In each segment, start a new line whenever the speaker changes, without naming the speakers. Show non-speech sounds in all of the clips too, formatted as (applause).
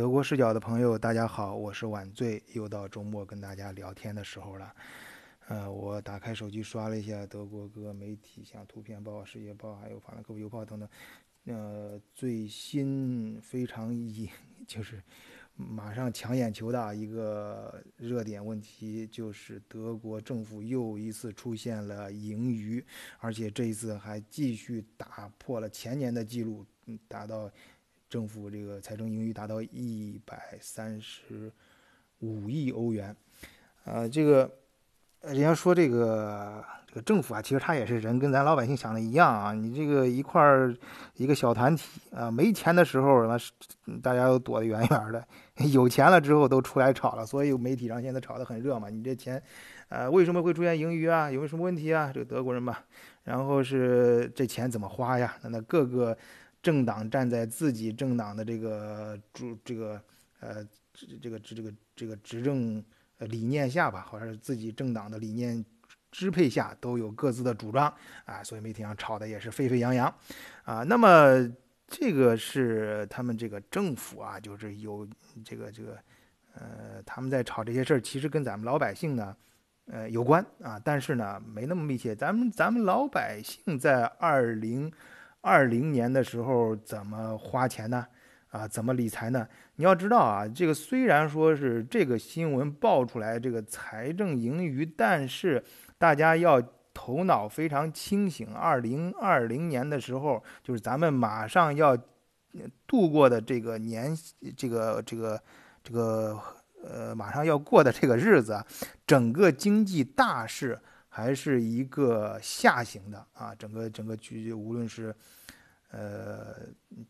德国视角的朋友，大家好，我是晚醉，又到周末跟大家聊天的时候了。呃，我打开手机刷了一下德国各个媒体，像《图片报》《世界报》还有《法兰克福邮报》等等，呃，最新非常引 (laughs) 就是马上抢眼球的一个热点问题，就是德国政府又一次出现了盈余，而且这一次还继续打破了前年的记录，达到。政府这个财政盈余达到一百三十五亿欧元，呃，这个人家说这个这个政府啊，其实他也是人，跟咱老百姓想的一样啊。你这个一块儿一个小团体啊，没钱的时候那是大家都躲得远远的，(laughs) 有钱了之后都出来炒了，所以媒体上现在炒得很热嘛。你这钱，呃，为什么会出现盈余啊？有没有什么问题啊？这个德国人嘛，然后是这钱怎么花呀？那那各个。政党站在自己政党的这个主这个呃这这个这个这个执政理念下吧，或者是自己政党的理念支配下，都有各自的主张啊，所以媒体上炒的也是沸沸扬扬啊。那么这个是他们这个政府啊，就是有这个这个呃，他们在炒这些事儿，其实跟咱们老百姓呢呃有关啊，但是呢没那么密切。咱们咱们老百姓在二零。二零年的时候怎么花钱呢？啊，怎么理财呢？你要知道啊，这个虽然说是这个新闻爆出来这个财政盈余，但是大家要头脑非常清醒。二零二零年的时候，就是咱们马上要度过的这个年，这个这个这个呃，马上要过的这个日子，整个经济大势。还是一个下行的啊，整个整个局无论是，呃，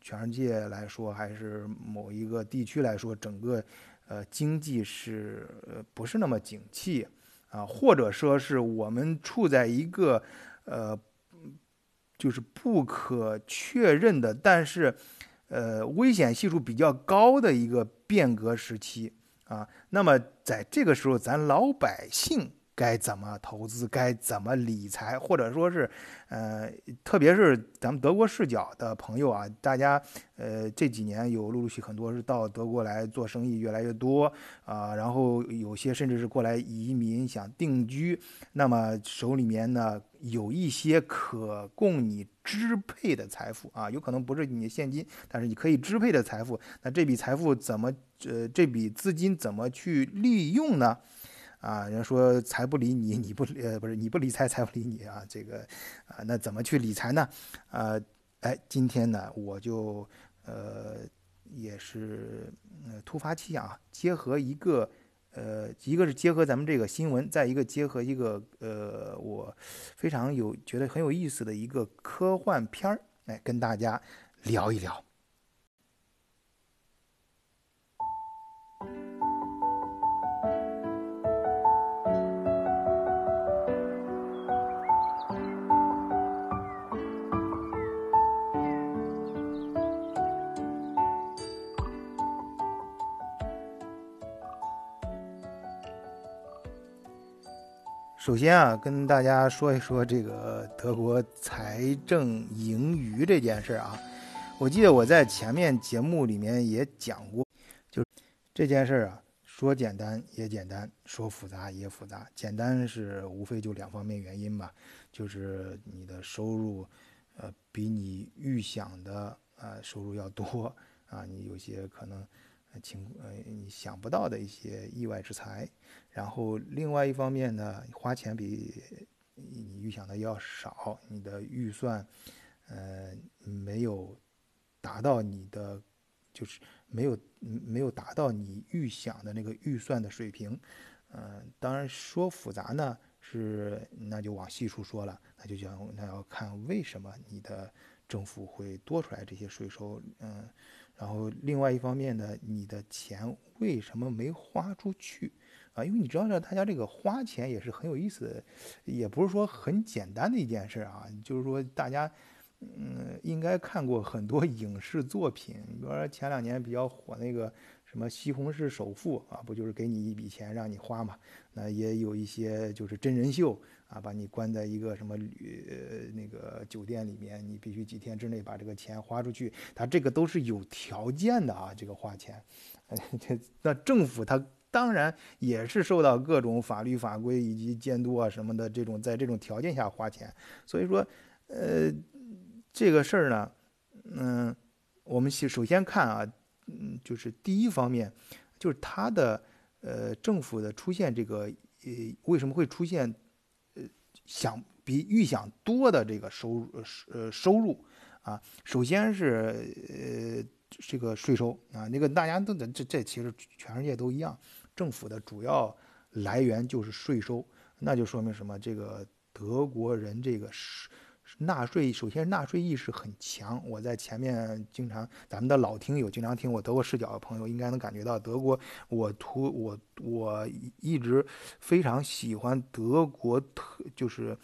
全世界来说，还是某一个地区来说，整个呃经济是不是那么景气啊，或者说是我们处在一个呃就是不可确认的，但是呃危险系数比较高的一个变革时期啊。那么在这个时候，咱老百姓。该怎么投资？该怎么理财？或者说是，呃，特别是咱们德国视角的朋友啊，大家，呃，这几年有陆陆续很多是到德国来做生意，越来越多啊。然后有些甚至是过来移民想定居，那么手里面呢有一些可供你支配的财富啊，有可能不是你的现金，但是你可以支配的财富。那这笔财富怎么，呃，这笔资金怎么去利用呢？啊，人家说财不理你，你不理呃不是你不理财，财不理你啊。这个啊，那怎么去理财呢？啊，哎，今天呢，我就呃也是呃突发奇想啊，结合一个呃，一个是结合咱们这个新闻，再一个结合一个呃我非常有觉得很有意思的一个科幻片儿，哎，跟大家聊一聊。首先啊，跟大家说一说这个德国财政盈余这件事啊。我记得我在前面节目里面也讲过，就这件事儿啊，说简单也简单，说复杂也复杂。简单是无非就两方面原因吧，就是你的收入，呃，比你预想的呃收入要多啊，你有些可能。情呃，你想不到的一些意外之财，然后另外一方面呢，花钱比你预想的要少，你的预算，呃，没有达到你的，就是没有没有达到你预想的那个预算的水平，嗯，当然说复杂呢，是那就往细处说了，那就讲那要看为什么你的政府会多出来这些税收，嗯。然后另外一方面呢，你的钱为什么没花出去啊？因为你知道，大家这个花钱也是很有意思的，也不是说很简单的一件事啊。就是说，大家嗯应该看过很多影视作品，比如说前两年比较火那个什么《西红柿首富》啊，不就是给你一笔钱让你花嘛？那也有一些就是真人秀啊，把你关在一个什么旅呃那个酒店里面，你必须几天之内把这个钱花出去，他这个都是有条件的啊，这个花钱，那政府他当然也是受到各种法律法规以及监督啊什么的这种在这种条件下花钱，所以说呃这个事儿呢，嗯，我们先首先看啊，嗯，就是第一方面就是他的呃政府的出现这个呃为什么会出现？想比预想多的这个收入呃收入啊，首先是呃这个税收啊，那个大家都这这其实全世界都一样，政府的主要来源就是税收，那就说明什么？这个德国人这个是。纳税首先纳税意识很强，我在前面经常咱们的老听友经常听我德国视角的朋友应该能感觉到德国，我图我我一直非常喜欢德国特就是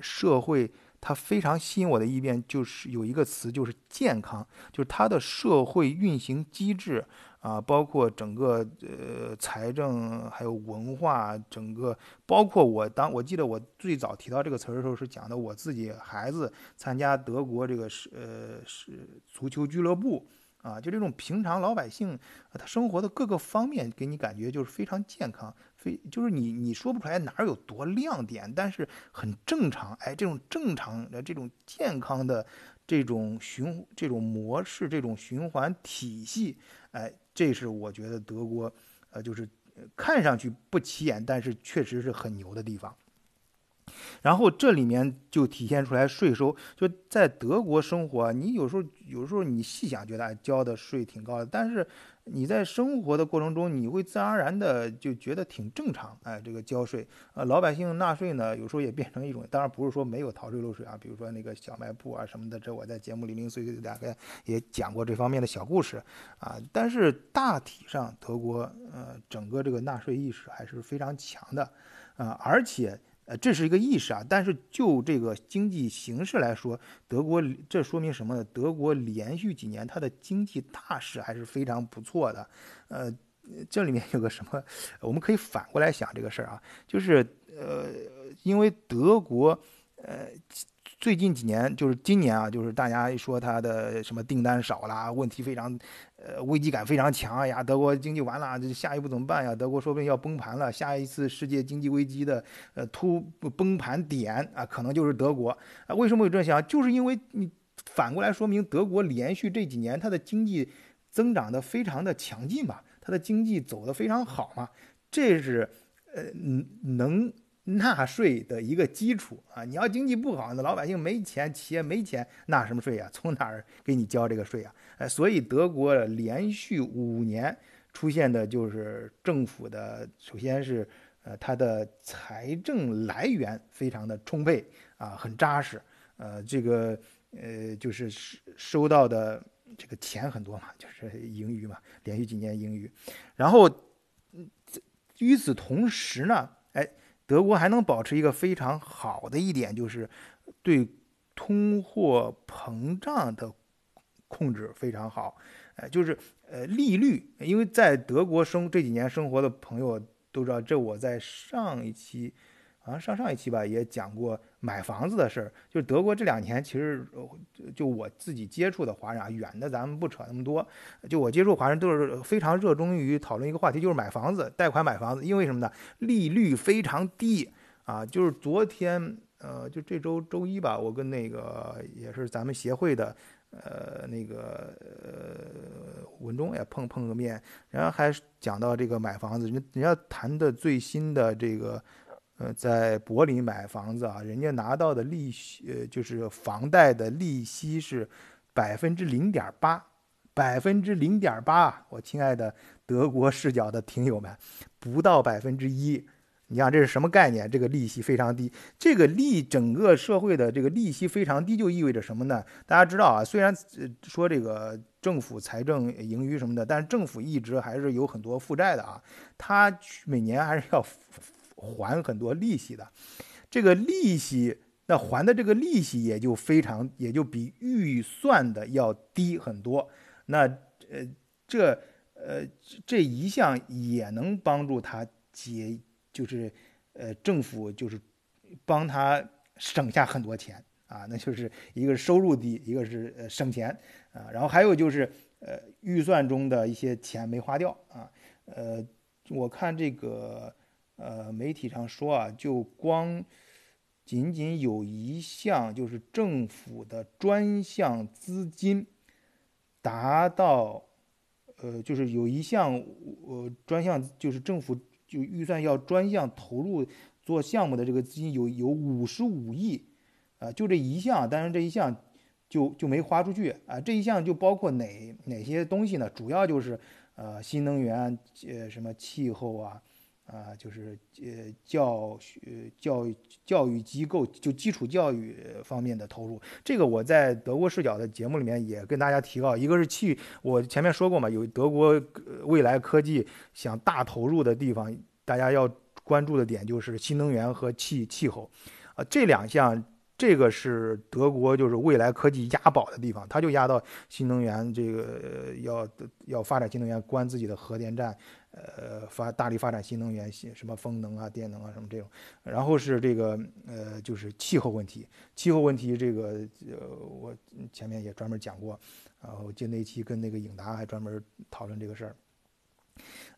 社会。它非常吸引我的一面就是有一个词，就是健康，就是它的社会运行机制啊，包括整个呃财政，还有文化，整个包括我当我记得我最早提到这个词的时候，是讲的我自己孩子参加德国这个是呃是足球俱乐部。啊，就这种平常老百姓，他生活的各个方面给你感觉就是非常健康，非就是你你说不出来哪儿有多亮点，但是很正常。哎，这种正常的这种健康的这种循这种模式，这种循环体系，哎，这是我觉得德国，呃，就是看上去不起眼，但是确实是很牛的地方。然后这里面就体现出来税收，就在德国生活，你有时候有时候你细想，觉得交的税挺高的，但是你在生活的过程中，你会自然而然的就觉得挺正常。哎，这个交税，呃，老百姓纳税呢，有时候也变成一种，当然不是说没有逃税漏税啊，比如说那个小卖部啊什么的，这我在节目零零碎碎大概也讲过这方面的小故事啊。但是大体上，德国呃整个这个纳税意识还是非常强的啊，而且。呃，这是一个意识啊，但是就这个经济形势来说，德国这说明什么呢？德国连续几年它的经济大势还是非常不错的。呃，这里面有个什么，我们可以反过来想这个事儿啊，就是呃，因为德国呃。最近几年，就是今年啊，就是大家一说它的什么订单少啦，问题非常，呃，危机感非常强。哎呀，德国经济完了，这下一步怎么办呀？德国说不定要崩盘了。下一次世界经济危机的呃突崩盘点啊，可能就是德国啊。为什么有这想？就是因为你反过来说明德国连续这几年它的经济增长的非常的强劲嘛，它的经济走得非常好嘛，这是呃能。(laughs) 纳税的一个基础啊，你要经济不好，那老百姓没钱，企业没钱，纳什么税呀？从哪儿给你交这个税啊？哎，所以德国连续五年出现的就是政府的，首先是呃它的财政来源非常的充沛啊，很扎实，呃，这个呃就是收到的这个钱很多嘛，就是盈余嘛，连续几年盈余，然后与此同时呢，德国还能保持一个非常好的一点，就是对通货膨胀的控制非常好，呃，就是呃利率，因为在德国生这几年生活的朋友都知道，这我在上一期。好像上上一期吧也讲过买房子的事儿，就是德国这两年其实就我自己接触的华人啊，远的咱们不扯那么多，就我接触华人都是非常热衷于讨论一个话题，就是买房子，贷款买房子，因为什么呢？利率非常低啊！就是昨天呃，就这周周一吧，我跟那个也是咱们协会的呃那个呃文中也碰碰个面，然后还讲到这个买房子，人人家谈的最新的这个。呃，在柏林买房子啊，人家拿到的利息，呃，就是房贷的利息是百分之零点八，百分之零点八。我亲爱的德国视角的听友们，不到百分之一。你想这是什么概念？这个利息非常低，这个利整个社会的这个利息非常低，就意味着什么呢？大家知道啊，虽然说这个政府财政盈余什么的，但是政府一直还是有很多负债的啊，它每年还是要。还很多利息的，这个利息，那还的这个利息也就非常，也就比预算的要低很多。那呃，这呃这一项也能帮助他解，就是呃政府就是帮他省下很多钱。啊，那就是一个是收入低，一个是呃省钱。啊，然后还有就是呃预算中的一些钱没花掉。啊，呃，我看这个呃媒体上说啊，就光。仅仅有一项就是政府的专项资金达到，呃，就是有一项呃专项就是政府就预算要专项投入做项目的这个资金有有五十五亿，啊，就这一项，但是这一项就就没花出去啊，这一项就包括哪哪些东西呢？主要就是呃新能源，呃什么气候啊。啊，就是呃教学教育教育机构就基础教育方面的投入，这个我在德国视角的节目里面也跟大家提到，一个是气，我前面说过嘛，有德国未来科技想大投入的地方，大家要关注的点就是新能源和气气候，啊这两项，这个是德国就是未来科技押宝的地方，它就押到新能源这个要要发展新能源，关自己的核电站。呃，发大力发展新能源，新什么风能啊、电能啊什么这种，然后是这个呃，就是气候问题，气候问题这个呃，我前面也专门讲过，然后就那期跟那个影达还专门讨论这个事儿。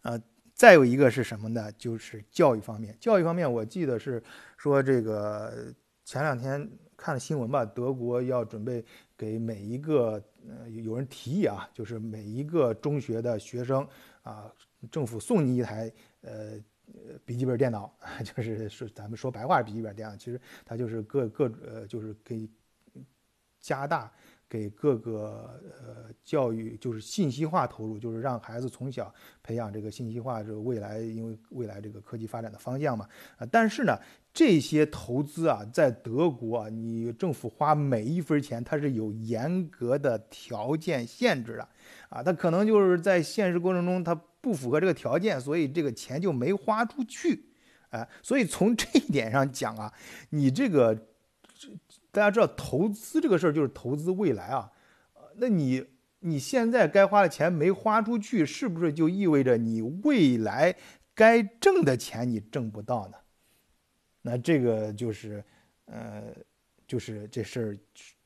呃，再有一个是什么呢？就是教育方面，教育方面我记得是说这个前两天看了新闻吧，德国要准备给每一个呃有人提议啊，就是每一个中学的学生啊。政府送你一台呃笔记本电脑，(laughs) 就是是咱们说白话笔记本电脑，其实它就是各各呃就是给加大给各个呃教育就是信息化投入，就是让孩子从小培养这个信息化，这个未来因为未来这个科技发展的方向嘛。啊，但是呢这些投资啊在德国啊，你政府花每一分钱它是有严格的条件限制的啊，它可能就是在现实过程中它。不符合这个条件，所以这个钱就没花出去，哎，所以从这一点上讲啊，你这个大家知道投资这个事儿就是投资未来啊，那你你现在该花的钱没花出去，是不是就意味着你未来该挣的钱你挣不到呢？那这个就是呃，就是这事儿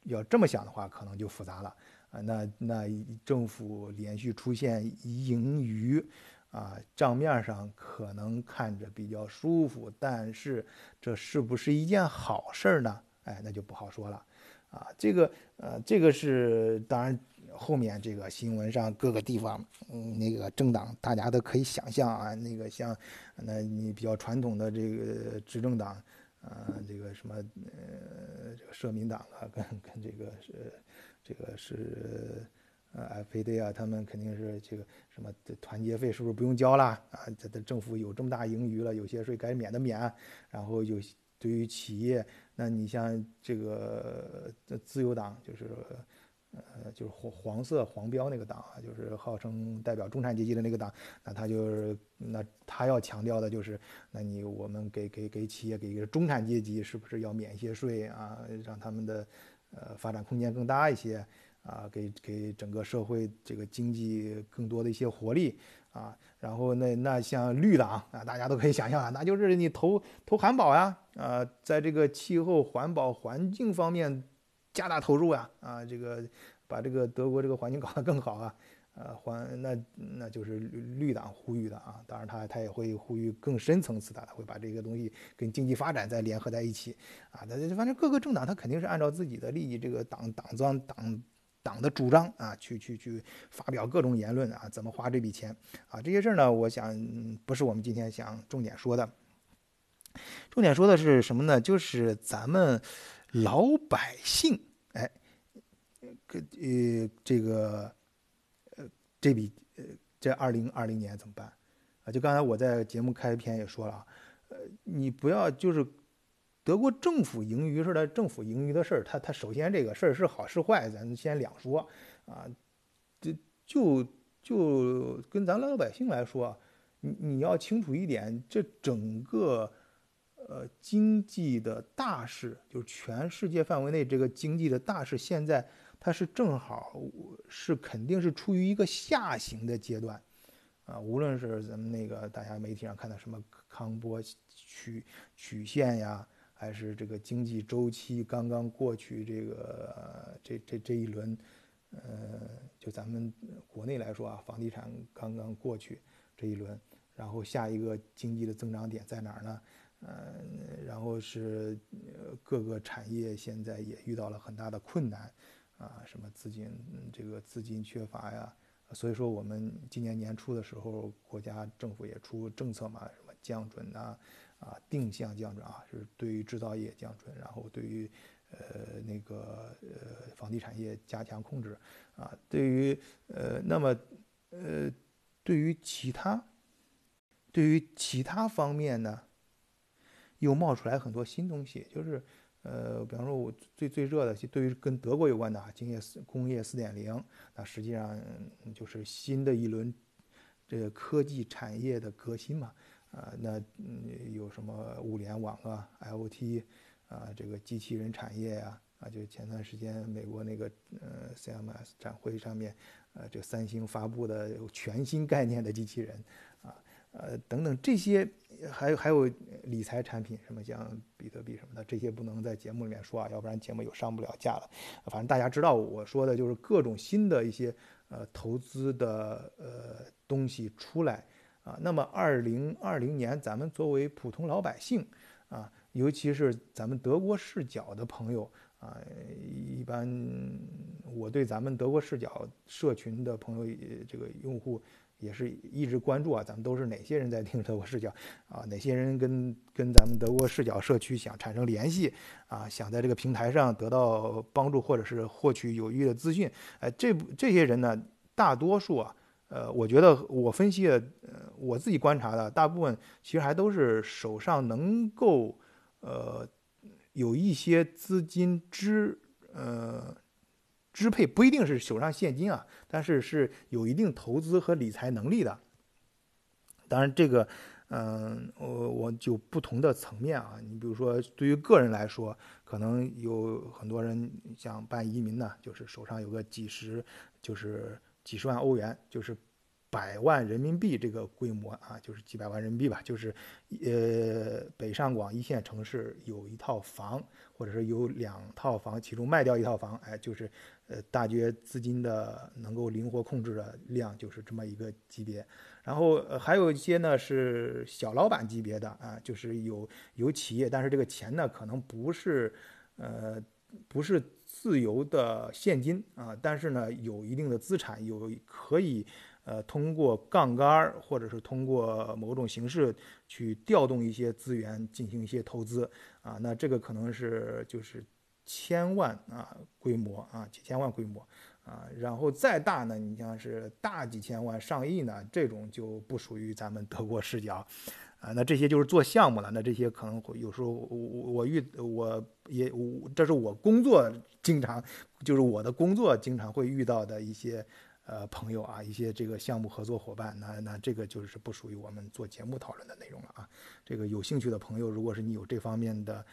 要这么想的话，可能就复杂了。啊，那那政府连续出现盈余，啊，账面上可能看着比较舒服，但是这是不是一件好事儿呢？哎，那就不好说了。啊，这个呃，这个是当然，后面这个新闻上各个地方，嗯，那个政党大家都可以想象啊，那个像，那你比较传统的这个执政党，啊，这个什么呃，这个社民党啊，跟跟这个是。这个是呃，F D 啊，他们肯定是这个什么团结费是不是不用交了啊？这的政府有这么大盈余了，有些税该免的免。然后有对于企业，那你像这个自由党，就是呃，就是黄黄色黄标那个党啊，就是号称代表中产阶级的那个党，那他就是那他要强调的就是，那你我们给给给企业给一个中产阶级是不是要免一些税啊，让他们的。呃，发展空间更大一些啊，给给整个社会这个经济更多的一些活力啊。然后那那像绿党啊，大家都可以想象啊，那就是你投投环保呀，啊，在这个气候、环保、环境方面加大投入呀，啊，这个把这个德国这个环境搞得更好啊。呃，环那那就是绿党呼吁的啊，当然他他也会呼吁更深层次的，他会把这个东西跟经济发展再联合在一起啊。那反正各个政党他肯定是按照自己的利益，这个党党章党党的主张啊，去去去发表各种言论啊，怎么花这笔钱啊？这些事儿呢，我想不是我们今天想重点说的，重点说的是什么呢？就是咱们老百姓，哎，呃这个。呃这笔呃，这二零二零年怎么办啊？就刚才我在节目开篇也说了啊，呃，你不要就是德国政府盈余似的，政府盈余的事儿，它它首先这个事儿是好是坏，咱先两说啊。就就就跟咱老百姓来说，你你要清楚一点，这整个呃经济的大势，就是全世界范围内这个经济的大势，现在。它是正好是肯定是处于一个下行的阶段，啊，无论是咱们那个大家媒体上看到什么康波曲曲线呀，还是这个经济周期刚刚过去，这个这这这一轮，呃，就咱们国内来说啊，房地产刚刚过去这一轮，然后下一个经济的增长点在哪儿呢？呃，然后是各个产业现在也遇到了很大的困难，啊，什么资金这个资金缺乏呀，所以说我们今年年初的时候，国家政府也出政策嘛，什么降准呐，啊，定向降准啊，是对于制造业降准，然后对于呃那个呃房地产业加强控制，啊，对于呃那么呃对于其他对于其他方面呢？又冒出来很多新东西，就是，呃，比方说，我最最热的，对于跟德国有关的啊，工业四工业四点零，那实际上就是新的一轮这个科技产业的革新嘛，啊，那嗯有什么物联网啊，IOT 啊，这个机器人产业呀，啊，就前段时间美国那个呃 CMS 展会上面，呃，这三星发布的全新概念的机器人，啊。呃，等等这些，还有还有理财产品，什么像比特币什么的，这些不能在节目里面说啊，要不然节目又上不了架了。反正大家知道我说的就是各种新的一些呃投资的呃东西出来啊。那么二零二零年，咱们作为普通老百姓啊，尤其是咱们德国视角的朋友啊，一般我对咱们德国视角社群的朋友这个用户。也是一直关注啊，咱们都是哪些人在听德国视角啊？哪些人跟跟咱们德国视角社区想产生联系啊？想在这个平台上得到帮助或者是获取有益的资讯？哎，这这些人呢，大多数啊，呃，我觉得我分析的，呃，我自己观察的大部分其实还都是手上能够呃有一些资金支呃。支配不一定是手上现金啊，但是是有一定投资和理财能力的。当然，这个，嗯，我我就不同的层面啊，你比如说，对于个人来说，可能有很多人想办移民呢，就是手上有个几十，就是几十万欧元，就是百万人民币这个规模啊，就是几百万人民币吧，就是，呃，北上广一线城市有一套房，或者是有两套房，其中卖掉一套房，哎，就是。呃，大约资金的能够灵活控制的量就是这么一个级别，然后还有一些呢是小老板级别的啊，就是有有企业，但是这个钱呢可能不是呃不是自由的现金啊，但是呢有一定的资产，有可以呃通过杠杆或者是通过某种形式去调动一些资源进行一些投资啊，那这个可能是就是。千万啊规模啊几千万规模啊，然后再大呢，你像是大几千万上亿呢，这种就不属于咱们德国视角，啊，那这些就是做项目了，那这些可能会有时候我我遇我也我这是我工作经常就是我的工作经常会遇到的一些呃朋友啊，一些这个项目合作伙伴，那那这个就是不属于我们做节目讨论的内容了啊，这个有兴趣的朋友，如果是你有这方面的。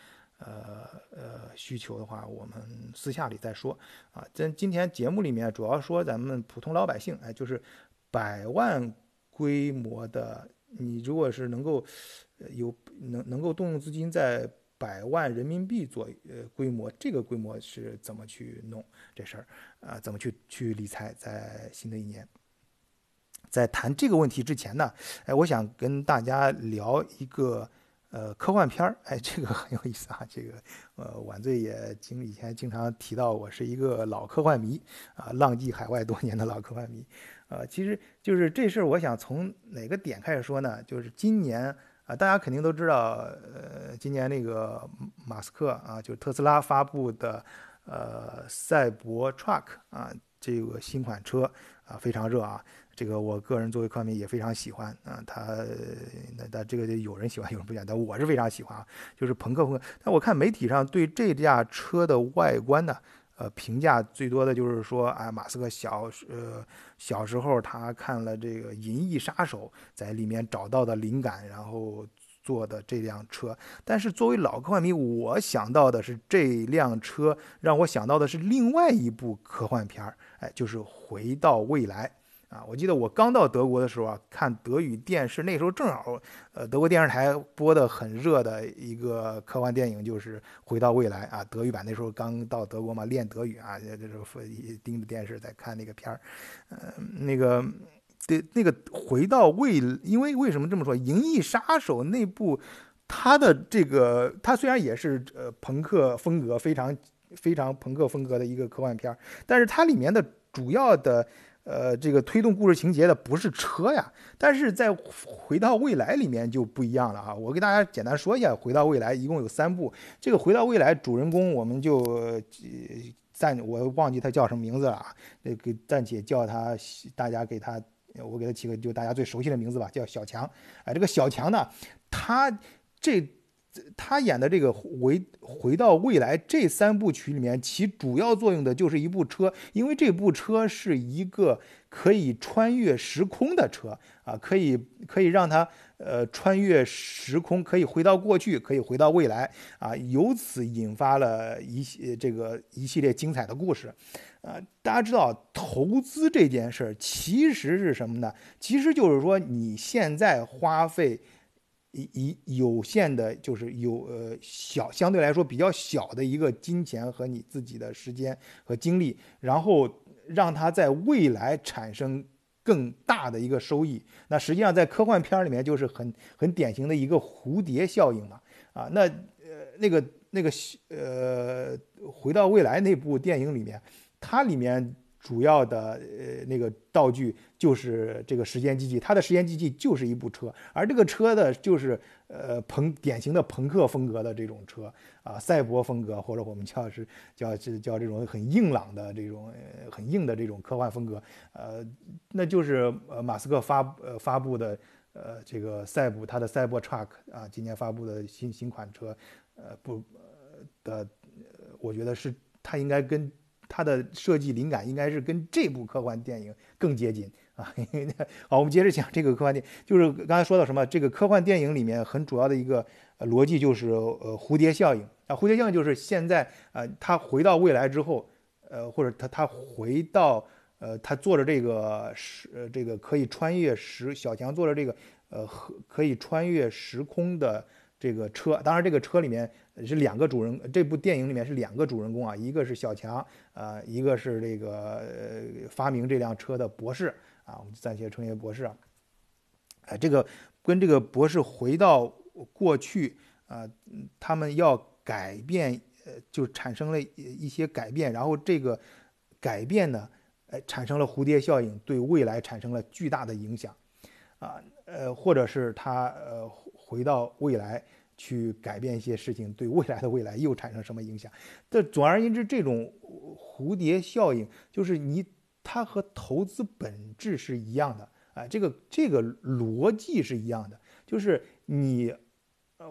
呃呃，需求的话，我们私下里再说啊。咱今天节目里面主要说咱们普通老百姓，哎，就是百万规模的，你如果是能够有能能够动用资金在百万人民币左呃规模，这个规模是怎么去弄这事儿啊？怎么去去理财？在新的一年，在谈这个问题之前呢，哎，我想跟大家聊一个。呃，科幻片儿，哎，这个很有意思啊。这个，呃，晚醉也经以前经常提到，我是一个老科幻迷啊，浪迹海外多年的老科幻迷。呃，其实就是这事儿，我想从哪个点开始说呢？就是今年啊，大家肯定都知道，呃，今年那个马斯克啊，就特斯拉发布的呃赛博 truck 啊，这个新款车啊，非常热啊。这个我个人作为科迷也非常喜欢啊，他那那这个有人喜欢有人不喜欢，但我是非常喜欢啊，就是朋克风格。但我看媒体上对这架车的外观呢，呃，评价最多的就是说，哎，马斯克小呃小时候他看了这个《银翼杀手》，在里面找到的灵感，然后做的这辆车。但是作为老科幻迷，我想到的是这辆车让我想到的是另外一部科幻片儿，哎，就是《回到未来》。啊，我记得我刚到德国的时候啊，看德语电视，那时候正好，呃，德国电视台播的很热的一个科幻电影就是《回到未来》啊，德语版那时候刚到德国嘛，练德语啊，这时候盯着电视在看那个片儿，呃，那个对那个《回到未》，因为为什么这么说，《银翼杀手》那部，它的这个它虽然也是呃朋克风格非常非常朋克风格的一个科幻片儿，但是它里面的主要的。呃，这个推动故事情节的不是车呀，但是在回到未来里面就不一样了啊。我给大家简单说一下，回到未来一共有三部。这个回到未来主人公我们就暂我忘记他叫什么名字了啊，那个暂且叫他，大家给他，我给他起个就大家最熟悉的名字吧，叫小强。哎，这个小强呢，他这。他演的这个回回到未来这三部曲里面，其主要作用的就是一部车，因为这部车是一个可以穿越时空的车啊，可以可以让他呃穿越时空，可以回到过去，可以回到未来啊，由此引发了一系这个一系列精彩的故事啊。大家知道投资这件事儿其实是什么呢？其实就是说你现在花费。以以有限的，就是有呃小相对来说比较小的一个金钱和你自己的时间和精力，然后让它在未来产生更大的一个收益。那实际上在科幻片里面就是很很典型的一个蝴蝶效应嘛。啊，那呃那个那个呃回到未来那部电影里面，它里面。主要的呃那个道具就是这个时间机器，它的时间机器就是一部车，而这个车的就是呃朋典型的朋克风格的这种车啊，赛博风格或者我们叫是叫是叫这种很硬朗的这种呃很硬的这种科幻风格，呃，那就是呃马斯克发呃发布的呃这个赛博他的赛博 truck 啊，今年发布的新新款车，呃不呃的，我觉得是它应该跟。它的设计灵感应该是跟这部科幻电影更接近啊。好，我们接着讲这个科幻电影，就是刚才说到什么？这个科幻电影里面很主要的一个逻辑就是呃蝴蝶效应啊。蝴蝶效应就是现在啊，他回到未来之后，呃，或者他他回到呃，他坐着这个时呃这个可以穿越时小强坐着这个呃可以穿越时空的这个车，当然这个车里面。是两个主人，这部电影里面是两个主人公啊，一个是小强，呃，一个是这个呃发明这辆车的博士啊，我们暂且称为博士啊。哎，这个跟这个博士回到过去啊，他们要改变，呃，就产生了一些改变，然后这个改变呢，哎，产生了蝴蝶效应，对未来产生了巨大的影响啊，呃，或者是他呃回到未来。去改变一些事情，对未来的未来又产生什么影响？这总而言之，这种蝴蝶效应就是你，它和投资本质是一样的啊，这个这个逻辑是一样的，就是你，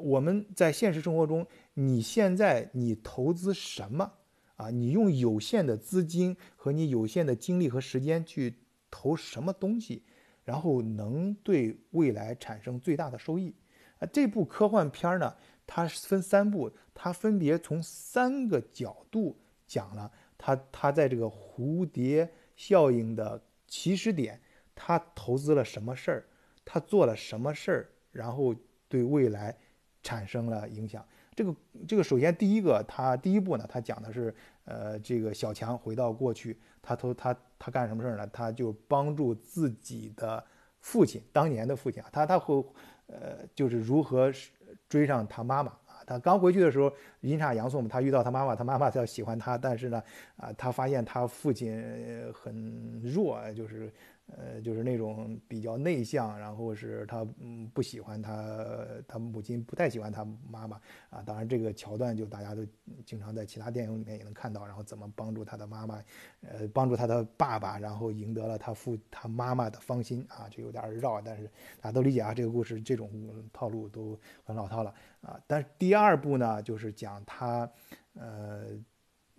我们在现实生活中，你现在你投资什么啊？你用有限的资金和你有限的精力和时间去投什么东西，然后能对未来产生最大的收益？啊，这部科幻片儿呢，它分三部，它分别从三个角度讲了它它在这个蝴蝶效应的起始点，它投资了什么事儿，它做了什么事儿，然后对未来产生了影响。这个这个首先第一个，它第一步呢，它讲的是呃，这个小强回到过去，他投他他干什么事儿呢？他就帮助自己的父亲，当年的父亲啊，他他会。呃，就是如何追上他妈妈啊？他刚回去的时候阴差阳错嘛，他遇到他妈妈，他妈妈要喜欢他，但是呢，啊，他发现他父亲很弱，就是。呃，就是那种比较内向，然后是他嗯不喜欢他，他母亲不太喜欢他妈妈啊。当然，这个桥段就大家都经常在其他电影里面也能看到。然后怎么帮助他的妈妈，呃，帮助他的爸爸，然后赢得了他父他妈妈的芳心啊。这有点绕，但是大家都理解啊。这个故事这种套路都很老套了啊。但是第二部呢，就是讲他呃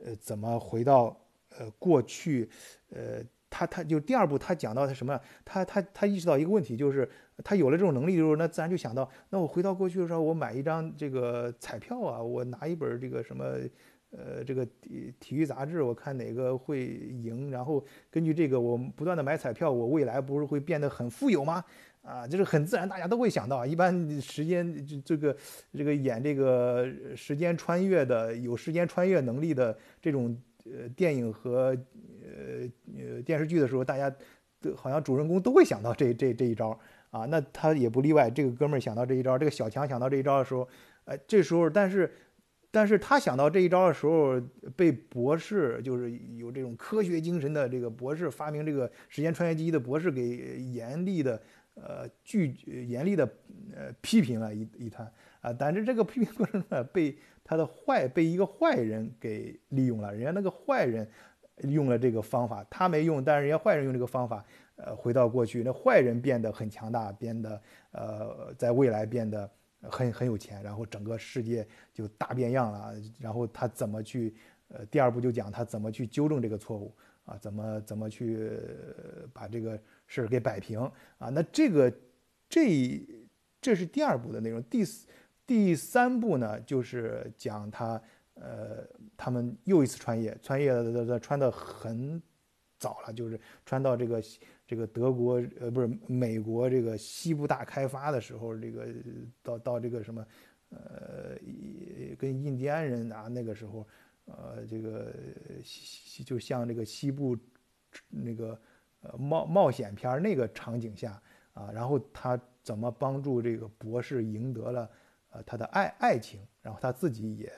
呃怎么回到呃过去呃。他他就第二步，他讲到他什么？他他他意识到一个问题，就是他有了这种能力之后，那自然就想到，那我回到过去的时候，我买一张这个彩票啊，我拿一本这个什么呃这个体体育杂志，我看哪个会赢，然后根据这个我不断的买彩票，我未来不是会变得很富有吗？啊，就是很自然，大家都会想到，一般时间这这个这个演这个时间穿越的有时间穿越能力的这种呃电影和呃呃电视剧的时候，大家都好像主人公都会想到这这这一招啊，那他也不例外，这个哥们儿想到这一招，这个小强想到这一招的时候，哎，这时候但是但是他想到这一招的时候，被博士就是有这种科学精神的这个博士发明这个时间穿越机的博士给严厉的。呃，拒严厉的呃批评了一一摊啊，但是这个批评过程呢，被他的坏被一个坏人给利用了，人家那个坏人用了这个方法，他没用，但是人家坏人用这个方法，呃，回到过去，那坏人变得很强大，变得呃，在未来变得很很有钱，然后整个世界就大变样了，然后他怎么去，呃，第二步就讲他怎么去纠正这个错误啊，怎么怎么去把这个。事儿给摆平啊，那这个这这是第二部的内容，第四第三步呢就是讲他呃他们又一次穿越，穿越的的穿的很早了，就是穿到这个这个德国呃不是美国这个西部大开发的时候，这个到到这个什么呃跟印第安人啊那个时候呃这个西就像这个西部那个。呃，冒冒险片那个场景下啊，然后他怎么帮助这个博士赢得了呃他的爱爱情，然后他自己也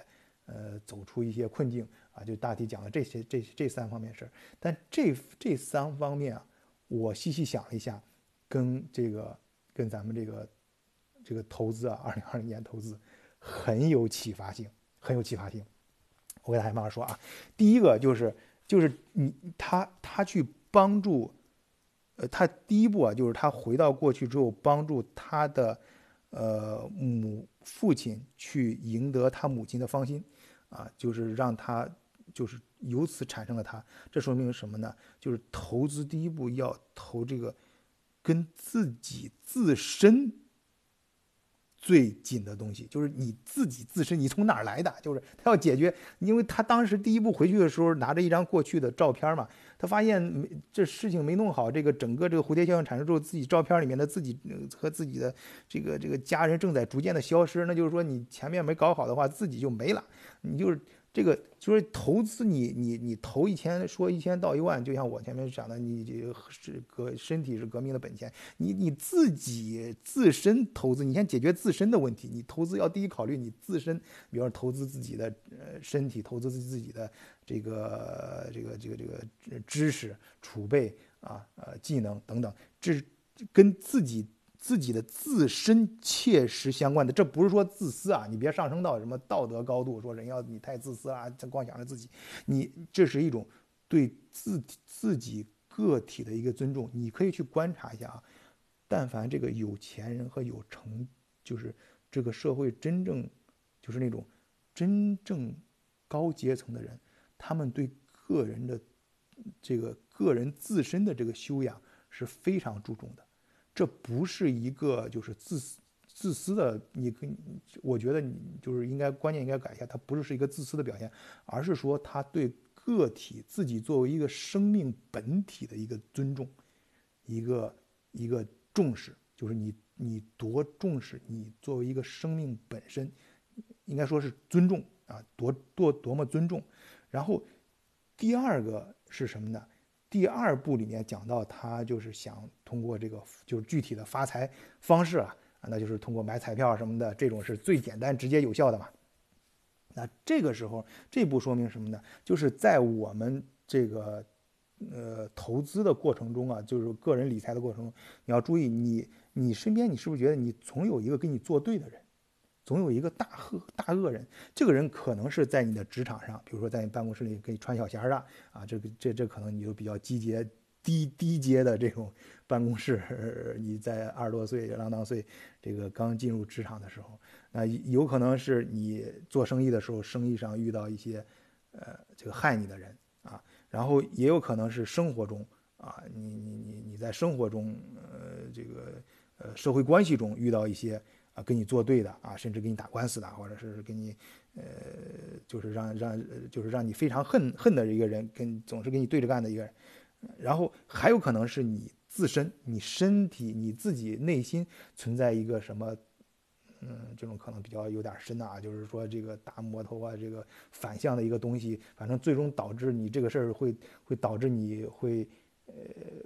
呃走出一些困境啊，就大体讲了这些这这三方面事儿。但这这三方面啊，我细细想了一下，跟这个跟咱们这个这个投资啊，二零二零年投资很有启发性，很有启发性。我给大家慢慢说啊，第一个就是就是你他他去。帮助，呃，他第一步啊，就是他回到过去之后，帮助他的，呃，母父亲去赢得他母亲的芳心，啊，就是让他，就是由此产生了他。这说明什么呢？就是投资第一步要投这个跟自己自身。最紧的东西就是你自己自身，你从哪儿来的？就是他要解决，因为他当时第一步回去的时候拿着一张过去的照片嘛，他发现没这事情没弄好，这个整个这个蝴蝶效应产生之后，自己照片里面的自己和自己的这个这个家人正在逐渐的消失，那就是说你前面没搞好的话，自己就没了，你就是。这个就是投资，你你你投一千，说一千到一万，就像我前面讲的，你这个是革身体是革命的本钱，你你自己自身投资，你先解决自身的问题，你投资要第一考虑你自身，比如说投资自己的呃身体，投资自自己的这个这个这个这个知识储备啊呃技能等等，这跟自己。自己的自身切实相关的，这不是说自私啊，你别上升到什么道德高度，说人要你太自私了啊，光想着自己，你这是一种对自自己个体的一个尊重。你可以去观察一下啊，但凡这个有钱人和有成，就是这个社会真正就是那种真正高阶层的人，他们对个人的这个个人自身的这个修养是非常注重的。这不是一个就是自私自私的，你跟我觉得你就是应该观念应该改一下，它不是是一个自私的表现，而是说他对个体自己作为一个生命本体的一个尊重，一个一个重视，就是你你多重视你作为一个生命本身，应该说是尊重啊，多多多么尊重。然后第二个是什么呢？第二部里面讲到，他就是想通过这个，就是具体的发财方式啊，那就是通过买彩票什么的，这种是最简单、直接、有效的嘛。那这个时候，这步说明什么呢？就是在我们这个呃投资的过程中啊，就是个人理财的过程中，你要注意，你你身边你是不是觉得你总有一个跟你作对的人？总有一个大恶大恶人，这个人可能是在你的职场上，比如说在你办公室里给你穿小鞋的啊，这个这这可能你就比较积极低低阶的这种办公室，你在二十多岁郎当岁，这个刚进入职场的时候，那有可能是你做生意的时候，生意上遇到一些呃这个害你的人啊，然后也有可能是生活中啊，你你你你在生活中呃这个呃社会关系中遇到一些。啊跟你作对的啊，甚至给你打官司的，或者是给你呃就是让让就是让你非常恨恨的一个人，跟总是跟你对着干的一个人。然后还有可能是你自身，你身体你自己内心存在一个什么，嗯，这种可能比较有点深的啊，就是说这个大魔头啊，这个反向的一个东西，反正最终导致你这个事儿会会导致你会呃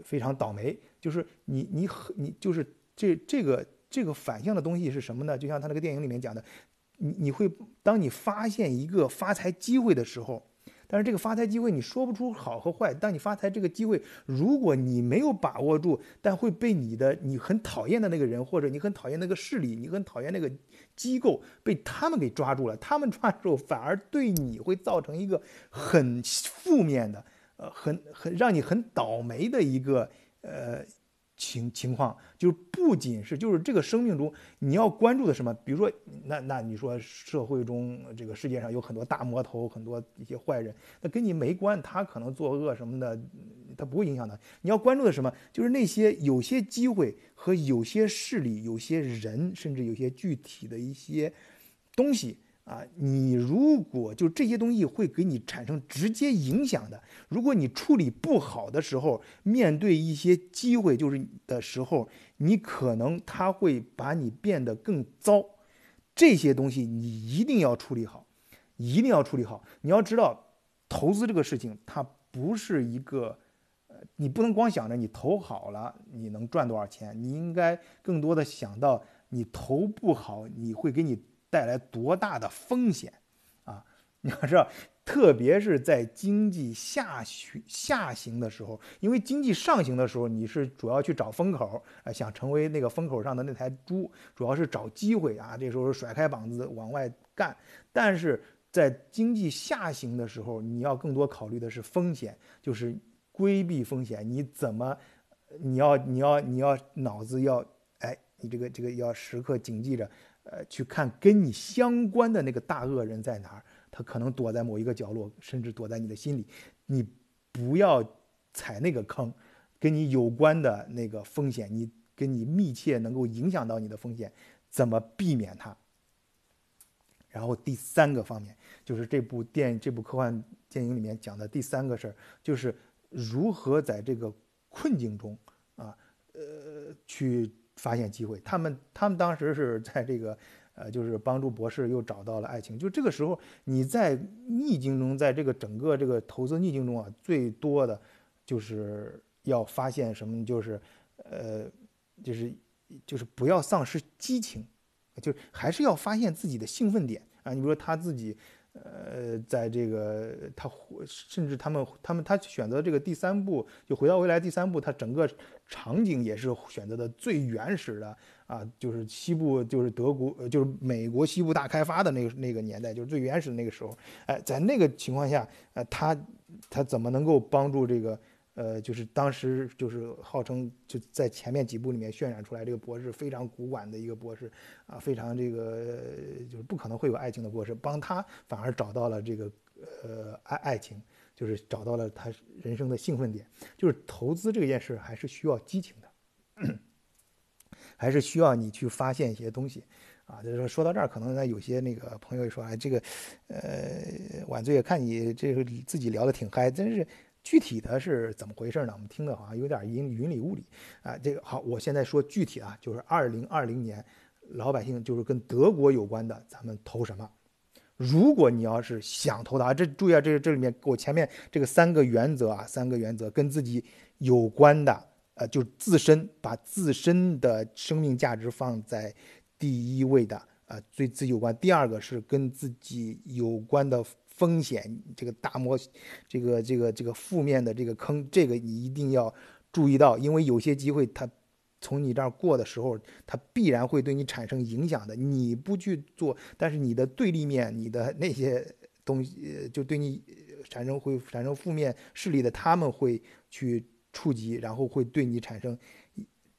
非常倒霉，就是你你你就是这这个这个反向的东西是什么呢？就像他那个电影里面讲的，你你会当你发现一个发财机会的时候。但是这个发财机会你说不出好和坏。当你发财这个机会，如果你没有把握住，但会被你的你很讨厌的那个人，或者你很讨厌那个势力，你很讨厌那个机构，被他们给抓住了。他们抓住反而对你会造成一个很负面的，呃，很很让你很倒霉的一个呃。情情况就是不仅是就是这个生命中你要关注的什么，比如说那那你说社会中这个世界上有很多大魔头，很多一些坏人，那跟你没关，他可能作恶什么的，他不会影响的。你要关注的什么，就是那些有些机会和有些势力、有些人，甚至有些具体的一些东西。啊，你如果就这些东西会给你产生直接影响的，如果你处理不好的时候，面对一些机会就是的时候，你可能他会把你变得更糟。这些东西你一定要处理好，一定要处理好。你要知道，投资这个事情它不是一个，呃，你不能光想着你投好了你能赚多少钱，你应该更多的想到你投不好你会给你。带来多大的风险啊！你要知道，特别是在经济下行下行的时候，因为经济上行的时候，你是主要去找风口，啊，想成为那个风口上的那台猪，主要是找机会啊。这时候甩开膀子往外干。但是在经济下行的时候，你要更多考虑的是风险，就是规避风险。你怎么？你要你要你要脑子要哎，你这个这个要时刻谨记着。呃，去看跟你相关的那个大恶人在哪儿，他可能躲在某一个角落，甚至躲在你的心里。你不要踩那个坑，跟你有关的那个风险，你跟你密切能够影响到你的风险，怎么避免它？然后第三个方面，就是这部电影、这部科幻电影里面讲的第三个事儿，就是如何在这个困境中啊，呃，去。发现机会，他们他们当时是在这个，呃，就是帮助博士又找到了爱情。就这个时候，你在逆境中，在这个整个这个投资逆境中啊，最多的就是要发现什么？就是，呃，就是就是不要丧失激情，就还是要发现自己的兴奋点啊。你比如说他自己。呃，在这个他甚至他们他们他选择这个第三部就回到未来第三部，他整个场景也是选择的最原始的啊，就是西部就是德国就是美国西部大开发的那个那个年代，就是最原始的那个时候。哎，在那个情况下，呃，他他怎么能够帮助这个？呃，就是当时就是号称就在前面几部里面渲染出来这个博士非常古板的一个博士啊，非常这个就是不可能会有爱情的博士，帮他反而找到了这个呃爱爱情，就是找到了他人生的兴奋点。就是投资这件事还是需要激情的，还是需要你去发现一些东西啊。就是说到这儿，可能呢有些那个朋友说哎这个呃晚醉也看你这个自己聊的挺嗨，真是。具体的是怎么回事呢？我们听的好像有点云云里雾里啊。这个好，我现在说具体啊，就是二零二零年，老百姓就是跟德国有关的，咱们投什么？如果你要是想投的啊，这注意啊，这这里面我前面这个三个原则啊，三个原则跟自己有关的，呃，就自身把自身的生命价值放在第一位的啊，最自己有关。第二个是跟自己有关的。风险，这个大魔，这个这个这个负面的这个坑，这个你一定要注意到，因为有些机会它从你这儿过的时候，它必然会对你产生影响的。你不去做，但是你的对立面，你的那些东西就对你产生会产生负面势力的，他们会去触及，然后会对你产生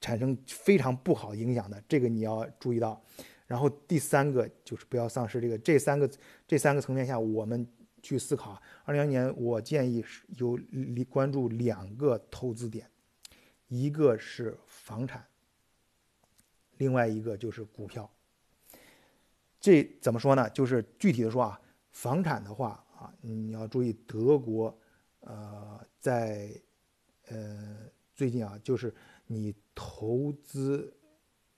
产生非常不好影响的。这个你要注意到。然后第三个就是不要丧失这个这三个这三个层面下，我们去思考。二零二年，我建议是有关注两个投资点，一个是房产，另外一个就是股票。这怎么说呢？就是具体的说啊，房产的话啊，你要注意德国，呃，在呃最近啊，就是你投资，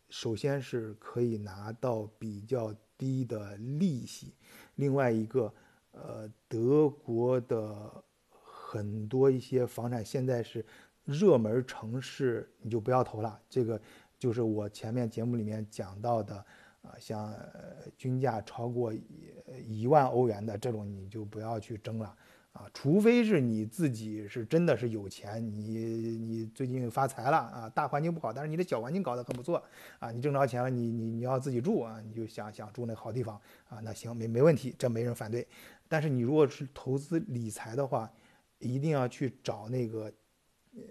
首先是可以拿到比较低的利息，另外一个，呃，德国的很多一些房产现在是热门城市，你就不要投了。这个就是我前面节目里面讲到的。啊，像均价超过一一万欧元的这种，你就不要去争了啊！除非是你自己是真的是有钱，你你最近发财了啊，大环境不好，但是你的小环境搞得很不错啊，你挣着钱了，你你你要自己住啊，你就想想住那好地方啊，那行没没问题，这没人反对。但是你如果是投资理财的话，一定要去找那个，呃，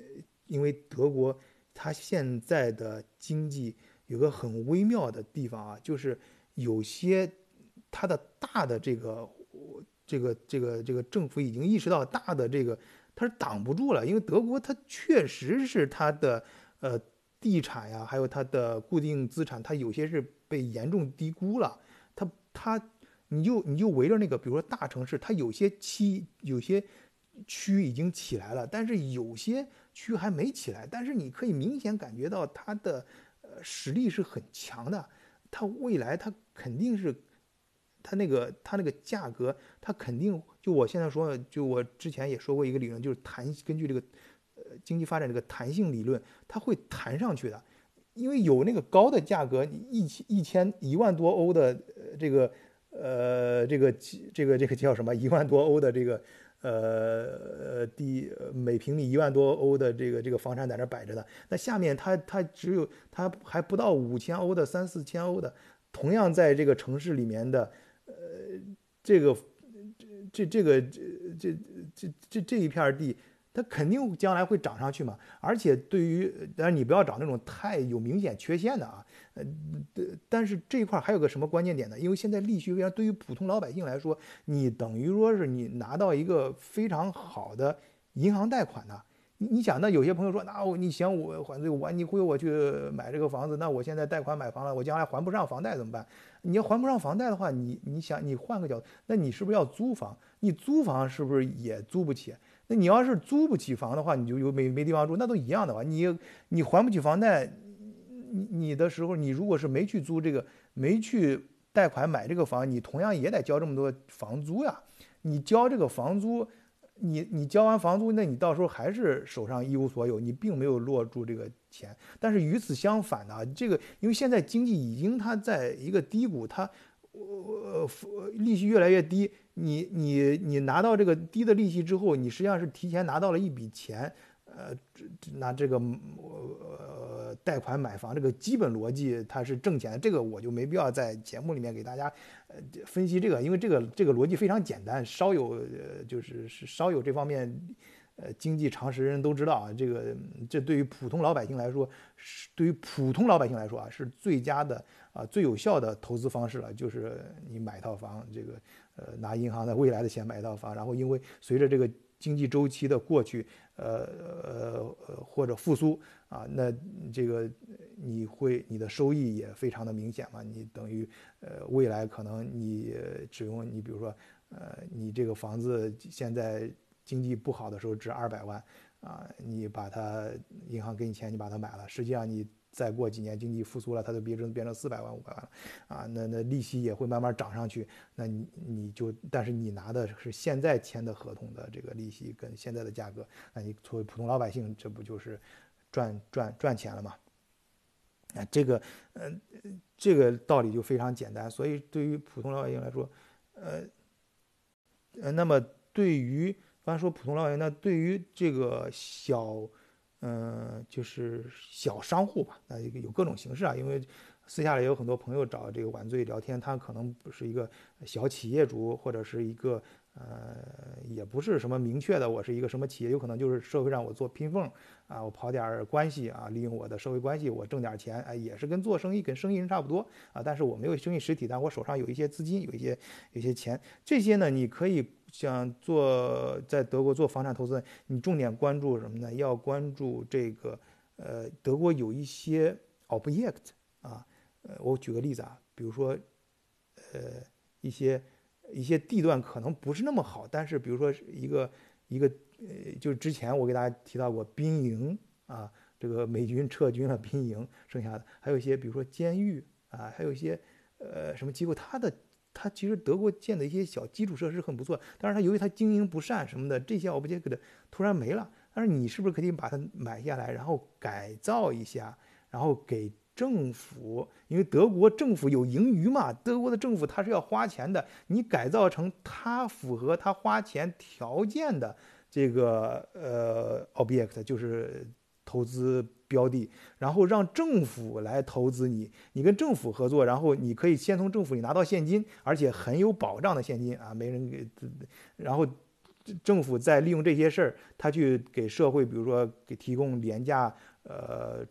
因为德国它现在的经济。有个很微妙的地方啊，就是有些它的大的这个这个这个这个政府已经意识到大的这个它是挡不住了，因为德国它确实是它的呃地产呀，还有它的固定资产，它有些是被严重低估了。它它你就你就围着那个，比如说大城市，它有些区有些区已经起来了，但是有些区还没起来，但是你可以明显感觉到它的呃。实力是很强的，它未来它肯定是，它那个它那个价格，它肯定就我现在说，就我之前也说过一个理论，就是弹根据这个呃经济发展这个弹性理论，它会弹上去的，因为有那个高的价格，一千一千一万多欧的这个呃这个这个这个叫什么？一万多欧的这个。呃呃，地每平米一万多欧的这个这个房产在那摆着的，那下面它它只有它还不到五千欧的三四千欧的，同样在这个城市里面的，呃，这个这这这个这这这这这一片地。它肯定将来会涨上去嘛，而且对于，但是你不要找那种太有明显缺陷的啊，呃，但是这一块还有个什么关键点呢？因为现在利息非常，对于普通老百姓来说，你等于说是你拿到一个非常好的银行贷款呢。你你想，那有些朋友说，那我你想我还这个我你忽悠我去买这个房子，那我现在贷款买房了，我将来还不上房贷怎么办？你要还不上房贷的话，你你想你换个角度，那你是不是要租房？你租房是不是也租不起？那你要是租不起房的话，你就有没没地方住，那都一样的话，你你还不起房贷，你你的时候，你如果是没去租这个，没去贷款买这个房，你同样也得交这么多房租呀。你交这个房租，你你交完房租，那你到时候还是手上一无所有，你并没有落住这个钱。但是与此相反的，这个因为现在经济已经它在一个低谷，它呃利息越来越低。你你你拿到这个低的利息之后，你实际上是提前拿到了一笔钱，呃，拿这个呃贷款买房这个基本逻辑它是挣钱，这个我就没必要在节目里面给大家呃分析这个，因为这个这个逻辑非常简单，稍有呃就是是稍有这方面呃经济常识人都知道啊，这个这对于普通老百姓来说，是对于普通老百姓来说啊是最佳的啊最有效的投资方式了，就是你买一套房这个。呃，拿银行的未来的钱买一套房，然后因为随着这个经济周期的过去，呃呃呃或者复苏啊，那这个你会你的收益也非常的明显嘛，你等于呃未来可能你只用你比如说呃你这个房子现在经济不好的时候值二百万啊，你把它银行给你钱你把它买了，实际上你。再过几年经济复苏了，它就变成变成四百万五百万了，啊，那那利息也会慢慢涨上去。那你你就，但是你拿的是现在签的合同的这个利息跟现在的价格，那你作为普通老百姓，这不就是赚赚赚钱了吗？啊，这个，呃，这个道理就非常简单。所以对于普通老百姓来说，呃，呃，那么对于刚才说普通老百姓，那对于这个小。嗯，就是小商户吧，那有各种形式啊。因为私下里有很多朋友找这个晚醉聊天，他可能不是一个小企业主，或者是一个呃，也不是什么明确的，我是一个什么企业，有可能就是社会上我做拼缝啊，我跑点关系啊，利用我的社会关系，我挣点钱，哎，也是跟做生意跟生意人差不多啊。但是我没有生意实体，但我手上有一些资金，有一些有些钱，这些呢，你可以。想做在德国做房产投资，你重点关注什么呢？要关注这个，呃，德国有一些 object 啊，呃，我举个例子啊，比如说，呃，一些一些地段可能不是那么好，但是比如说一个一个呃，就是之前我给大家提到过兵营啊，这个美军撤军了兵营剩下的，还有一些比如说监狱啊，还有一些呃什么机构，它的它其实德国建的一些小基础设施很不错，但是它由于它经营不善什么的，这些我不觉得突然没了。但是你是不是可以把它买下来，然后改造一下，然后给政府？因为德国政府有盈余嘛，德国的政府它是要花钱的。你改造成它符合它花钱条件的这个呃 object，就是投资标的，然后让政府来投资你，你跟政府合作，然后你可以先从政府里拿到现金，而且很有保障的现金啊，没人给，然后。政府在利用这些事儿，他去给社会，比如说给提供廉价，呃，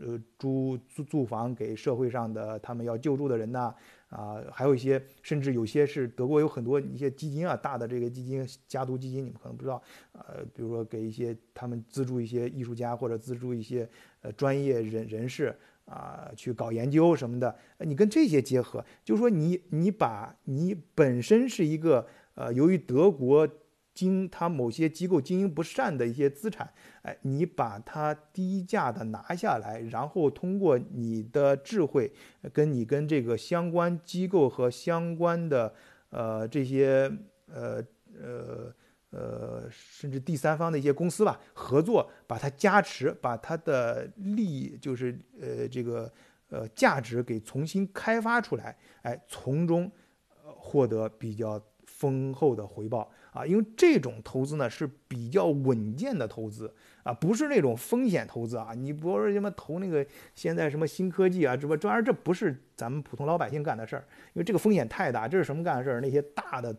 呃，租租住房给社会上的他们要救助的人呐，啊还有一些，甚至有些是德国有很多一些基金啊，大的这个基金，家族基金，你们可能不知道，呃，比如说给一些他们资助一些艺术家或者资助一些呃专业人人士啊，去搞研究什么的，你跟这些结合，就是说你你把你本身是一个呃，由于德国。经他某些机构经营不善的一些资产，哎，你把它低价的拿下来，然后通过你的智慧，跟你跟这个相关机构和相关的呃这些呃呃呃甚至第三方的一些公司吧合作，把它加持，把它的利益就是呃这个呃价值给重新开发出来，哎，从中获得比较丰厚的回报。啊，因为这种投资呢是比较稳健的投资啊，不是那种风险投资啊。你不是什么投那个现在什么新科技啊，这不这玩意儿这不是咱们普通老百姓干的事儿，因为这个风险太大。这是什么干的事儿？那些大的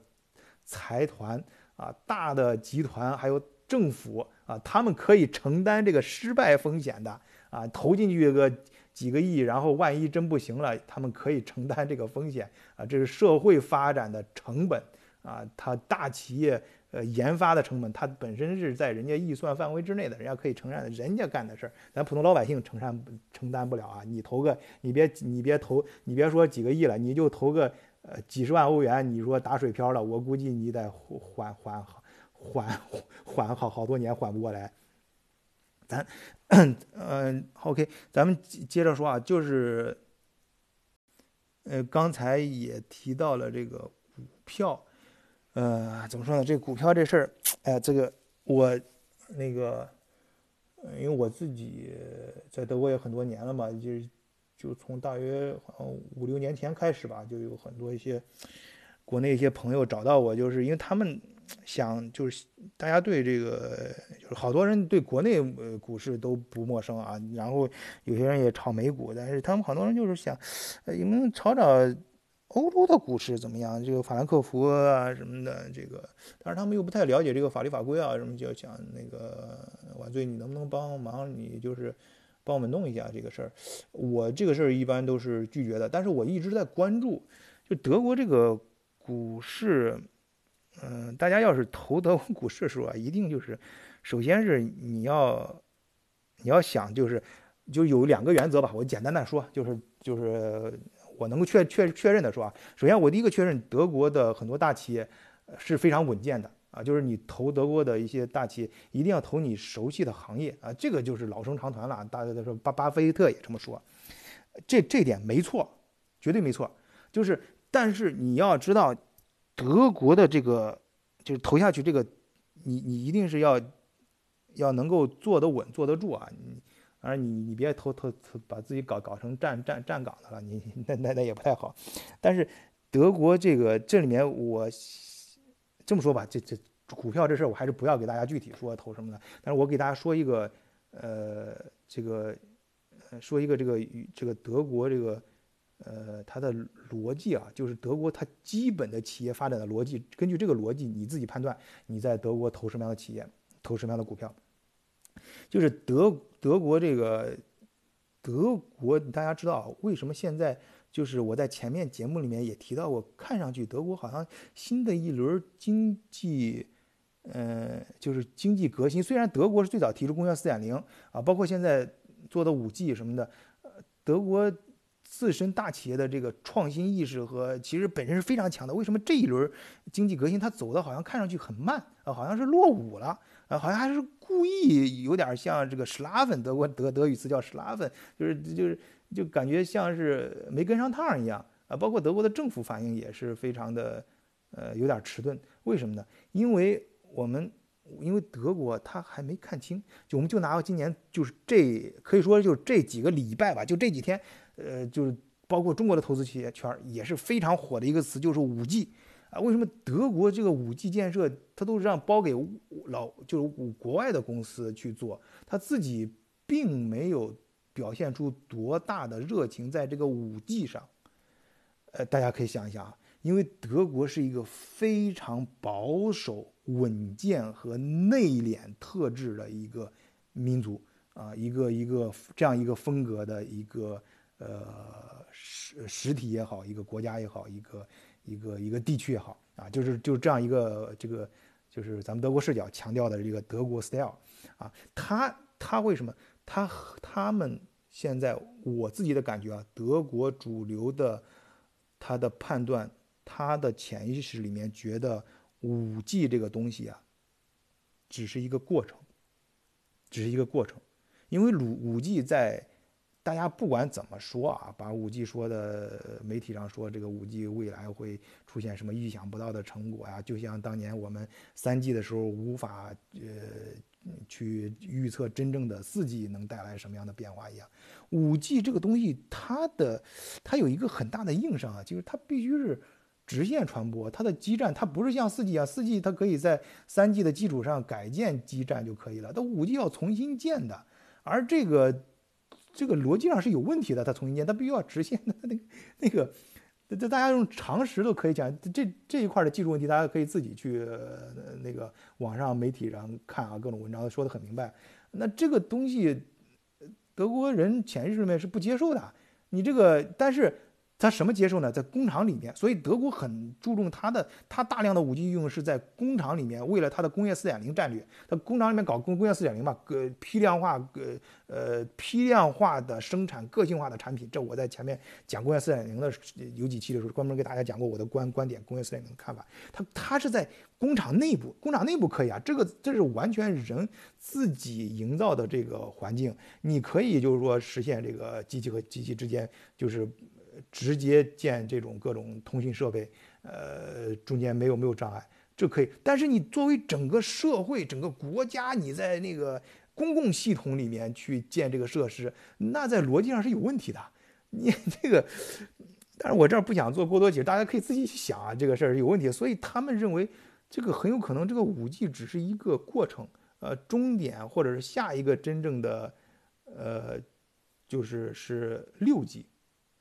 财团啊、大的集团还有政府啊，他们可以承担这个失败风险的啊，投进去个几个亿，然后万一真不行了，他们可以承担这个风险啊，这是社会发展的成本。啊，它大企业呃研发的成本，它本身是在人家预算范围之内的，人家可以承担的人家干的事儿，咱普通老百姓承担承担不了啊！你投个，你别你别投，你别说几个亿了，你就投个呃几十万欧元，你说打水漂了，我估计你得缓缓缓缓好好多年缓不过来。咱嗯，OK，咱们接着说啊，就是呃刚才也提到了这个股票。呃，怎么说呢？这股票这事儿，哎，这个我那个，因为我自己在德国也很多年了嘛，就是就从大约五六年前开始吧，就有很多一些国内一些朋友找到我，就是因为他们想，就是大家对这个，就是好多人对国内呃股市都不陌生啊，然后有些人也炒美股，但是他们好多人就是想，有没有炒炒？欧洲的股市怎么样？这个法兰克福啊什么的，这个，但是他们又不太了解这个法律法规啊什么，就想那个晚醉，你能不能帮忙？你就是帮我们弄一下这个事儿。我这个事儿一般都是拒绝的，但是我一直在关注，就德国这个股市，嗯，大家要是投德国股市的时候啊，一定就是，首先是你要你要想就是就有两个原则吧，我简单的说，就是就是。我能够确确确认的说啊，首先我第一个确认，德国的很多大企业是非常稳健的啊，就是你投德国的一些大企业，一定要投你熟悉的行业啊，这个就是老生常谈了，大家都说巴巴菲特也这么说，这这点没错，绝对没错，就是但是你要知道，德国的这个就是投下去这个，你你一定是要要能够坐得稳坐得住啊，而你你别投投投把自己搞搞成站站站岗的了，你那那那也不太好。但是德国这个这里面我这么说吧，这这股票这事儿我还是不要给大家具体说投什么的。但是我给大家说一个呃这个说一个这个这个德国这个呃它的逻辑啊，就是德国它基本的企业发展的逻辑，根据这个逻辑你自己判断你在德国投什么样的企业，投什么样的股票。就是德德国这个德国，大家知道为什么现在就是我在前面节目里面也提到过，看上去德国好像新的一轮经济，呃，就是经济革新。虽然德国是最早提出工业四点零啊，包括现在做的五 G 什么的，呃，德国自身大企业的这个创新意识和其实本身是非常强的。为什么这一轮经济革新它走的好像看上去很慢啊，好像是落伍了啊，好像还是故意有点像这个施拉芬德国德德语词叫施拉芬就是就是就感觉像是没跟上趟一样啊。包括德国的政府反应也是非常的呃有点迟钝。为什么呢？因为我们。因为德国他还没看清，就我们就拿今年就是这可以说就这几个礼拜吧，就这几天，呃，就是包括中国的投资企业圈也是非常火的一个词，就是五 G 啊。为什么德国这个五 G 建设，它都是让包给老就是国外的公司去做，他自己并没有表现出多大的热情在这个五 G 上。呃，大家可以想一想啊，因为德国是一个非常保守。稳健和内敛特质的一个民族啊，一个一个这样一个风格的一个呃实实体也好，一个国家也好，一个一个一个地区也好啊，就是就是这样一个这个就是咱们德国视角强调的这个德国 style 啊，他他为什么他他们现在我自己的感觉啊，德国主流的他的判断，他的潜意识里面觉得。五 G 这个东西啊，只是一个过程，只是一个过程，因为五五 G 在大家不管怎么说啊，把五 G 说的媒体上说这个五 G 未来会出现什么意想不到的成果呀，就像当年我们三 G 的时候无法呃去预测真正的四 G 能带来什么样的变化一样，五 G 这个东西它的它有一个很大的硬伤啊，就是它必须是。直线传播，它的基站它不是像四 G 啊，四 G 它可以在三 G 的基础上改建基站就可以了，它五 G 要重新建的，而这个这个逻辑上是有问题的，它重新建，它必须要直线的，那个 (laughs) 那个，这大家用常识都可以讲，这这一块的技术问题，大家可以自己去那个网上媒体上看啊，各种文章说的很明白。那这个东西，德国人潜意识里面是不接受的，你这个，但是。它什么接受呢？在工厂里面，所以德国很注重它的，它大量的五 G 应用是在工厂里面，为了它的工业四点零战略，它工厂里面搞工工业四点零嘛，个批量化，个呃批量化的生产个性化的产品。这我在前面讲工业四点零的有几期的时候，专门给大家讲过我的观观点，工业四点零的看法。它它是在工厂内部，工厂内部可以啊，这个这是完全人自己营造的这个环境，你可以就是说实现这个机器和机器之间就是。直接建这种各种通讯设备，呃，中间没有没有障碍，这可以。但是你作为整个社会、整个国家，你在那个公共系统里面去建这个设施，那在逻辑上是有问题的。你这个，但是我这儿不想做过多解释，大家可以自己去想啊，这个事儿有问题。所以他们认为这个很有可能这个五 G 只是一个过程，呃，终点或者是下一个真正的，呃，就是是六 G。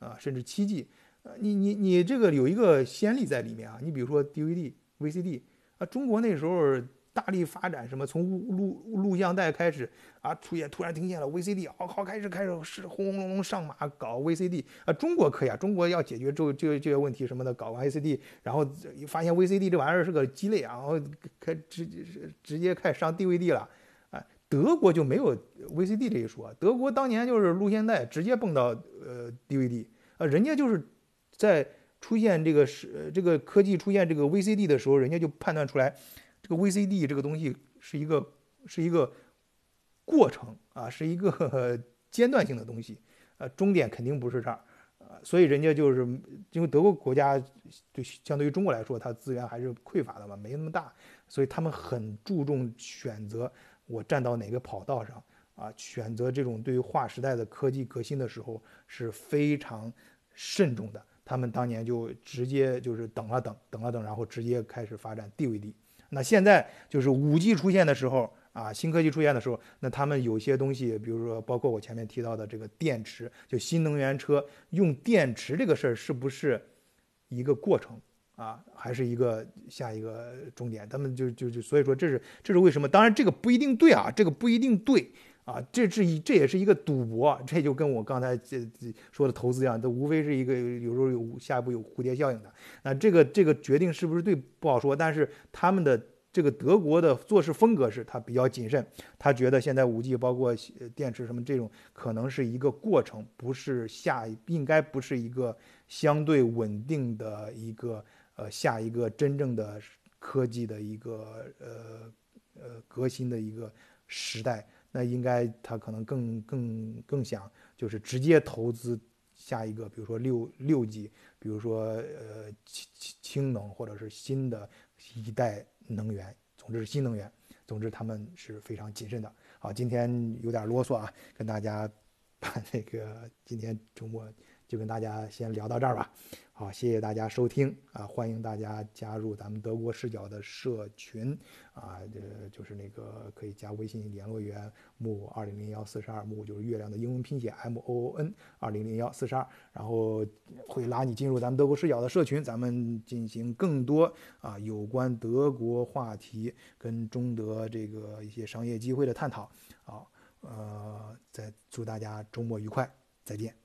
啊，甚至七 G，呃，你你你这个有一个先例在里面啊。你比如说 DVD、VCD 啊，中国那时候大力发展什么，从录录像带开始啊，出现突然听见了，VCD 好好开始开始是轰轰隆隆上马搞 VCD 啊，中国可以啊，中国要解决这这这些问题什么的，搞完 VCD，然后发现 VCD 这玩意儿是个鸡肋啊，然后开直直接开始上 DVD 了，德国就没有 VCD 这一说，德国当年就是录像带直接蹦到呃 DVD。啊，人家就是在出现这个是这个科技出现这个 VCD 的时候，人家就判断出来，这个 VCD 这个东西是一个是一个过程啊，是一个 (laughs) 阶段性的东西，呃，终点肯定不是这儿，啊，所以人家就是因为德国国家就相对于中国来说，它资源还是匮乏的嘛，没那么大，所以他们很注重选择我站到哪个跑道上啊，选择这种对于划时代的科技革新的时候是非常。慎重的，他们当年就直接就是等了等，等了等，然后直接开始发展 DVD。那现在就是五 G 出现的时候啊，新科技出现的时候，那他们有些东西，比如说包括我前面提到的这个电池，就新能源车用电池这个事儿，是不是一个过程啊，还是一个下一个终点？他们就就就所以说这是这是为什么？当然这个不一定对啊，这个不一定对。啊，这是一这也是一个赌博，这就跟我刚才这这说的投资一样，这无非是一个有时候有下一步有蝴蝶效应的。那这个这个决定是不是对不好说，但是他们的这个德国的做事风格是，他比较谨慎，他觉得现在五 G 包括电池什么这种，可能是一个过程，不是下，应该不是一个相对稳定的一个呃下一个真正的科技的一个呃呃革新的一个时代。那应该他可能更更更想就是直接投资下一个，比如说六六 G，比如说呃氢氢能或者是新的一代。能源，总之是新能源。总之，他们是非常谨慎的。好，今天有点啰嗦啊，跟大家把那个今天周末就跟大家先聊到这儿吧。好，谢谢大家收听啊！欢迎大家加入咱们德国视角的社群啊，呃，就是那个可以加微信联络员木二零零幺四十二木就是月亮的英文拼写 M O O N 二零零幺四十二，然后会拉你进入咱们德国视角的社群，咱们进行更多啊有关德国话题跟中德这个一些商业机会的探讨。好，呃，再祝大家周末愉快，再见。